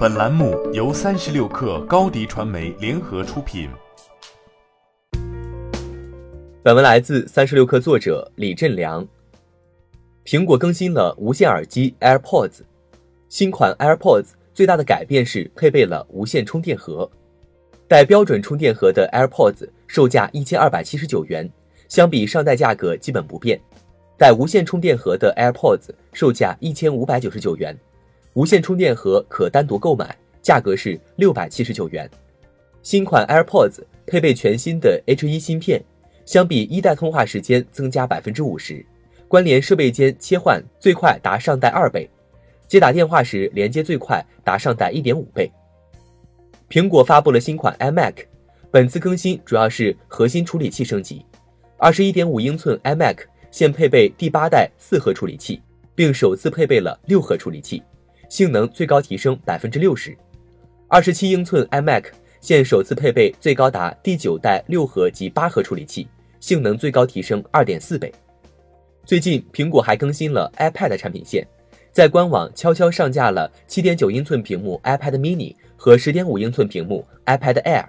本栏目由三十六氪高低传媒联合出品。本文来自三十六氪作者李振良。苹果更新了无线耳机 AirPods，新款 AirPods 最大的改变是配备了无线充电盒。带标准充电盒的 AirPods 售价一千二百七十九元，相比上代价格基本不变。带无线充电盒的 AirPods 售价一千五百九十九元。无线充电盒可单独购买，价格是六百七十九元。新款 AirPods 配备全新的 H1 芯片，相比一代通话时间增加百分之五十，关联设备间切换最快达上代二倍，接打电话时连接最快达上代一点五倍。苹果发布了新款 iMac，本次更新主要是核心处理器升级，二十一点五英寸 iMac 现配备第八代四核处理器，并首次配备了六核处理器。性能最高提升百分之六十，二十七英寸 iMac 现首次配备最高达第九代六核及八核处理器，性能最高提升二点四倍。最近，苹果还更新了 iPad 产品线，在官网悄悄上架了七点九英寸屏幕 iPad mini 和十点五英寸屏幕 iPad Air。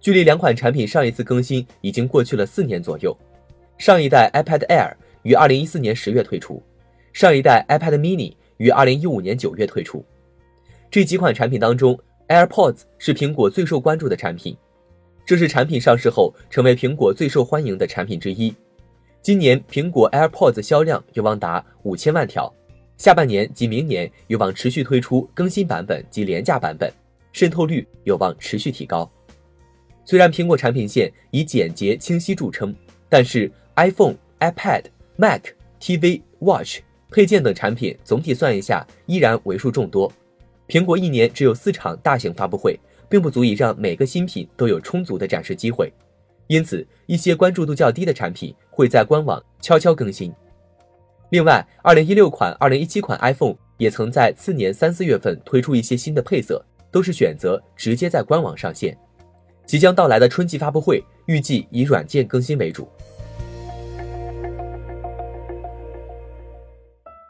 距离两款产品上一次更新已经过去了四年左右。上一代 iPad Air 于二零一四年十月推出，上一代 iPad mini。于二零一五年九月推出，这几款产品当中，AirPods 是苹果最受关注的产品，这是产品上市后成为苹果最受欢迎的产品之一。今年苹果 AirPods 销量有望达五千万条，下半年及明年有望持续推出更新版本及廉价版本，渗透率有望持续提高。虽然苹果产品线以简洁清晰著称，但是 iPhone、iPad、Mac、TV、Watch。配件等产品总体算一下，依然为数众多。苹果一年只有四场大型发布会，并不足以让每个新品都有充足的展示机会。因此，一些关注度较低的产品会在官网悄悄更新。另外，二零一六款、二零一七款 iPhone 也曾在次年三四月份推出一些新的配色，都是选择直接在官网上线。即将到来的春季发布会，预计以软件更新为主。